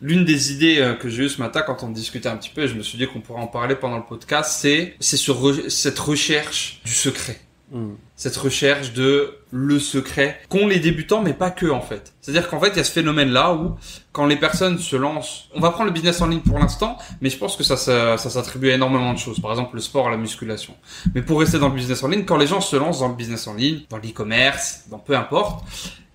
L'une des idées euh, que j'ai eues ce matin quand on discutait un petit peu, et je me suis dit qu'on pourrait en parler pendant le podcast, c'est c'est sur re- cette recherche du secret. Cette recherche de le secret qu'ont les débutants, mais pas que en fait. C'est-à-dire qu'en fait, il y a ce phénomène-là où quand les personnes se lancent, on va prendre le business en ligne pour l'instant, mais je pense que ça, ça, ça s'attribue à énormément de choses. Par exemple, le sport, la musculation. Mais pour rester dans le business en ligne, quand les gens se lancent dans le business en ligne, dans l'e-commerce, dans peu importe,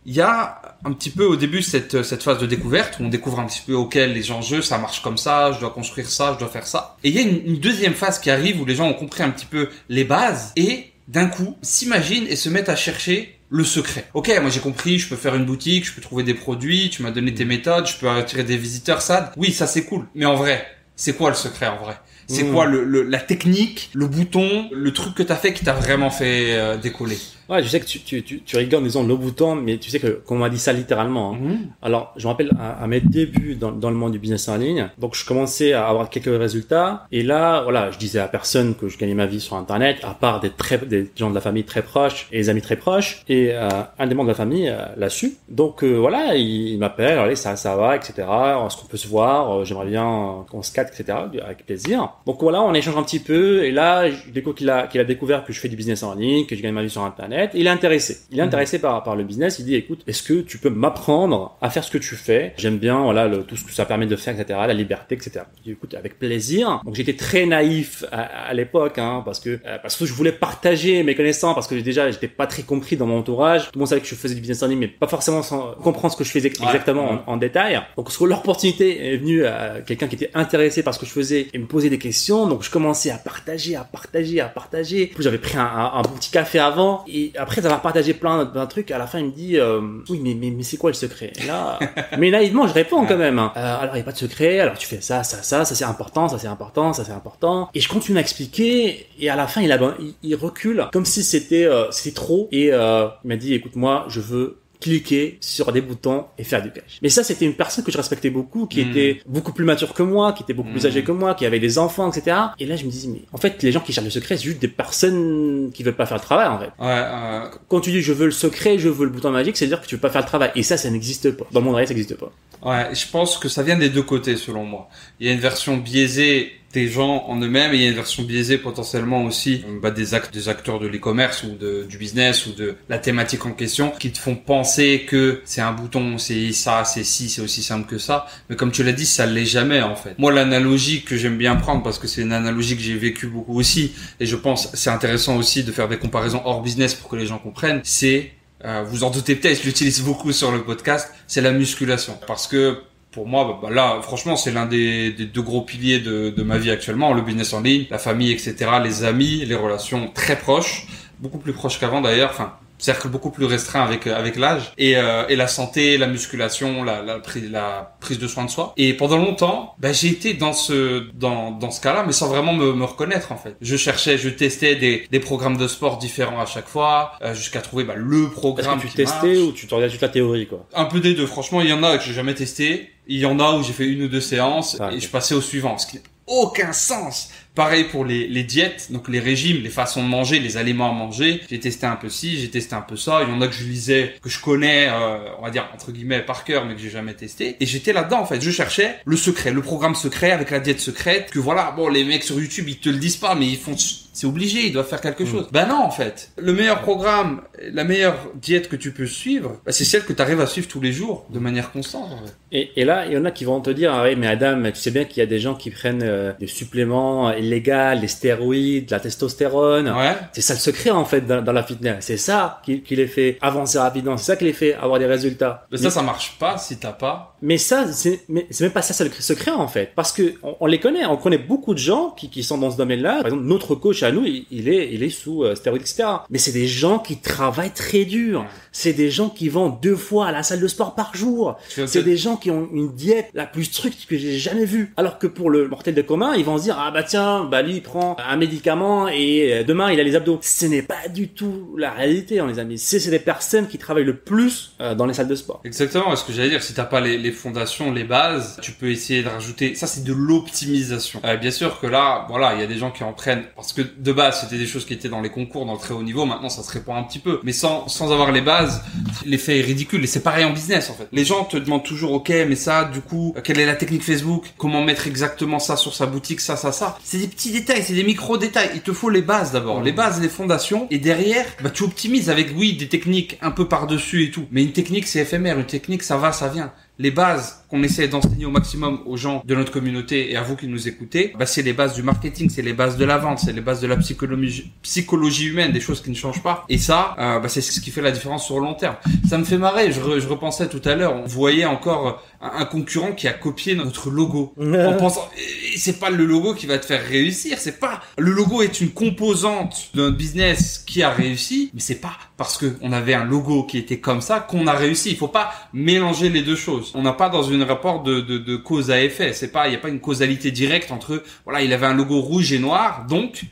il y a un petit peu au début cette, cette phase de découverte où on découvre un petit peu auquel les enjeux, ça marche comme ça, je dois construire ça, je dois faire ça. Et il y a une, une deuxième phase qui arrive où les gens ont compris un petit peu les bases et d'un coup s'imaginent et se mettent à chercher le secret. Ok, moi j'ai compris, je peux faire une boutique, je peux trouver des produits, tu m'as donné tes méthodes, je peux attirer des visiteurs, ça. Oui, ça c'est cool. Mais en vrai, c'est quoi le secret en vrai? C'est Mm. quoi le, le- la technique, le bouton, le truc que t'as fait qui t'a vraiment fait euh, décoller? Ouais, je sais que tu, tu, tu, tu rigoles en disant le bouton, mais tu sais que qu'on m'a dit ça littéralement. hein. Alors, je me rappelle à, à mes débuts dans, dans le monde du business en ligne, donc je commençais à avoir quelques résultats, et là, voilà, je disais à personne que je gagnais ma vie sur Internet, à part des très des gens de la famille très proches et des amis très proches, et euh, un des membres de la famille euh, l'a su. Donc euh, voilà, il, il m'appelle, allez, ça, ça va, etc. Est-ce qu'on peut se voir Euh, J'aimerais bien qu'on se capte, etc. Avec plaisir. Donc voilà, on échange un petit peu, et là, je découvre qu'il a qu'il a découvert que je fais du business en ligne, que je gagne ma vie sur Internet. Il est intéressé. Il est intéressé par par le business. Il dit, écoute, est-ce que tu peux m'apprendre à faire ce que tu fais? J'aime bien, voilà, le- tout ce que ça permet de faire, etc. La liberté, etc. Je dis, écoute, avec plaisir. Donc j'étais très naïf à, à l'époque, hein, parce que euh, parce que je voulais partager mes connaissances, parce que déjà j'étais pas très compris dans mon entourage. Tout le monde savait que je faisais du business en ligne, mais pas forcément sans comprendre ce que je faisais exactement ouais. en, en détail. Donc sur l'opportunité est venue à quelqu'un qui était intéressé par ce que je faisais et me posait des questions. Donc je commençais à partager, à partager, à partager. Puis j'avais pris un, un, un petit café avant et après avoir partagé plein d'un truc, à la fin il me dit euh, oui mais mais, mais c'est quoi le secret? Et là mais naïvement je réponds quand même. hein. Euh, alors il y a pas de secret. Alors tu fais ça, ça, ça, ça c'est important, ça c'est important, ça c'est important. Et je continue à expliquer et à la fin il, recule comme si c'était euh, c'était trop et euh, il m'a dit écoute moi je veux cliquer sur des boutons et faire du cash. Mais ça, c'était une personne que je respectais beaucoup, qui Mm. était beaucoup plus mature que moi, qui était beaucoup plus Mm. âgée que moi, qui avait des enfants, etc. Et là, je me disais, mais en fait, les gens qui cherchent le secret, c'est juste des personnes qui veulent pas faire le travail, en fait. Ouais, euh, Quand tu dis je veux le secret, je veux le bouton magique, c'est à dire que tu veux pas faire le travail. Et ça, ça n'existe pas. Dans monde réel, ça n'existe pas. Ouais, je pense que ça vient des deux côtés selon moi. Il y a une version biaisée des gens en eux-mêmes et il y a une version biaisée potentiellement aussi bah, des, act- des acteurs de l'e-commerce ou de, du business ou de la thématique en question qui te font penser que c'est un bouton, c'est ça, c'est ci, c'est aussi simple que ça. Mais comme tu l'as dit, ça l'est jamais en fait. Moi, l'analogie que j'aime bien prendre parce que c'est une analogie que j'ai vécu beaucoup aussi et je pense c'est intéressant aussi de faire des comparaisons hors business pour que les gens comprennent, c'est euh, vous en doutez peut-être, je l'utilise beaucoup sur le podcast, c'est la musculation. Parce que pour moi, bah, bah, là, franchement, c'est l'un des, deux gros piliers de, de ma vie actuellement, le business en ligne, la famille, etc., les amis, les relations très proches, beaucoup plus proches qu'avant d'ailleurs, enfin, cercle beaucoup plus restreint avec euh, avec l'âge et, euh, et la santé, la musculation, la, la, prise, la prise de soin de soi. Et pendant longtemps, bah, j'ai été dans ce dans dans ce cas-là, mais sans vraiment me, me reconnaître en fait. Je cherchais, je testais des des programmes de sport différents à chaque fois, euh, jusqu'à trouver bah, le Est-ce programme que tu testais marche. ou tu te regardais juste la théorie, quoi? Un peu des deux. Franchement, il y en a que j'ai jamais testé. Il y en a où j'ai fait une ou deux séances Ah, et je passais au suivant. Ce qui aucun sens. Pareil pour les, les diètes, donc les régimes, les façons de manger, les aliments à manger. J'ai testé un peu ci, j'ai testé un peu ça. Il y en a que je lisais, que je connais, euh, on va dire entre guillemets par cœur, mais que j'ai jamais testé. Et j'étais là-dedans en fait. Je cherchais le secret, le programme secret avec la diète secrète. Que voilà, bon, les mecs sur YouTube ils te le disent pas, mais ils font, c'est obligé, ils doivent faire quelque chose. Bah non en fait. Le meilleur programme, la meilleure diète que tu peux suivre, bah, c'est celle que tu arrives à suivre tous les jours de manière constante. En fait. Et, et là, il y en a qui vont te dire, ah oui, mais Adam, tu sais bien qu'il y a des gens qui prennent euh, des suppléments illégaux, des stéroïdes, de la testostérone. Ouais. C'est ça le secret en fait dans, dans la fitness. C'est ça qui, qui les fait avancer rapidement. C'est ça qui les fait avoir des résultats. Mais ça, ça marche pas si t'as pas Mais ça, c'est c'est même pas ça le secret en fait, parce que on, on les connaît, on connaît beaucoup de gens qui, qui sont dans ce domaine-là. Par exemple, notre coach à nous, il, il est il est sous euh, stéroïdes, etc. Mais c'est des gens qui travaillent très dur. C'est des gens qui vont deux fois à la salle de sport par jour. C'est des gens qui ont une diète la plus stricte que j'ai jamais vue. Alors que pour le mortel de commun, ils vont se dire ah bah tiens, bah lui il prend un médicament et euh, demain il a les abdos. Ce n'est pas du tout la réalité, hein, les amis. C'est c'est des personnes qui travaillent le plus euh, dans les salles de sport. Exactement, ce que j'allais dire, si t'as pas les, les fondations, les bases, tu peux essayer de rajouter. Ça, c'est de l'optimisation. Euh, bien sûr que là, voilà, il y a des gens qui en prennent parce que de base, c'était des choses qui étaient dans les concours, dans le très haut niveau. Maintenant, ça se répand un petit peu, mais sans sans avoir les bases, l'effet est ridicule. Et c'est pareil en business, en fait. Les gens te demandent toujours, ok, mais ça, du coup, quelle est la technique Facebook? Comment mettre exactement ça sur sa boutique, ça, ça, ça. C'est des petits détails, c'est des micro détails. Il te faut les bases d'abord, les bases, les fondations, et derrière, bah tu optimises avec oui des techniques un peu par dessus et tout. Mais une technique, c'est éphémère. Une technique, ça va, ça vient les bases qu'on essaie d'enseigner au maximum aux gens de notre communauté et à vous qui nous écoutez, bah, c'est les bases du marketing, c'est les bases de la vente, c'est les bases de la psychologie, psychologie humaine, des choses qui ne changent pas. Et ça, euh, bah, c'est ce qui fait la différence sur le long terme. Ça me fait marrer, je, re- je repensais tout à l'heure, on voyait encore un, un concurrent qui a copié notre logo. en pensant, et c'est pas le logo qui va te faire réussir, c'est pas, le logo est une composante d'un business qui a réussi, mais c'est pas parce que on avait un logo qui était comme ça qu'on a réussi. Il faut pas mélanger les deux choses. On n'a pas dans une rapport de, de, de cause à effet. C'est pas, il y a pas une causalité directe entre, voilà, il avait un logo rouge et noir, donc,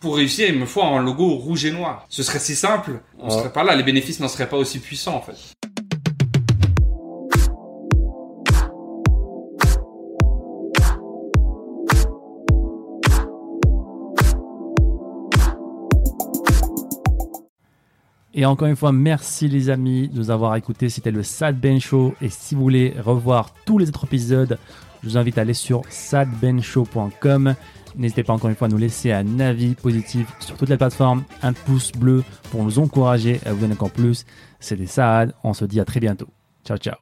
pour réussir, il me faut un logo rouge et noir. Ce serait si simple, on Ouais. serait pas là, les bénéfices n'en seraient pas aussi puissants, en fait. Et encore une fois, merci les amis de nous avoir écoutés. C'était le Sad Ben Show. Et si vous voulez revoir tous les autres épisodes, je vous invite à aller sur sadbenshow.com. N'hésitez pas encore une fois à nous laisser un avis positif sur toutes les plateformes, un pouce bleu pour nous encourager à vous donner encore plus. C'était Saad. On se dit à très bientôt. Ciao, ciao.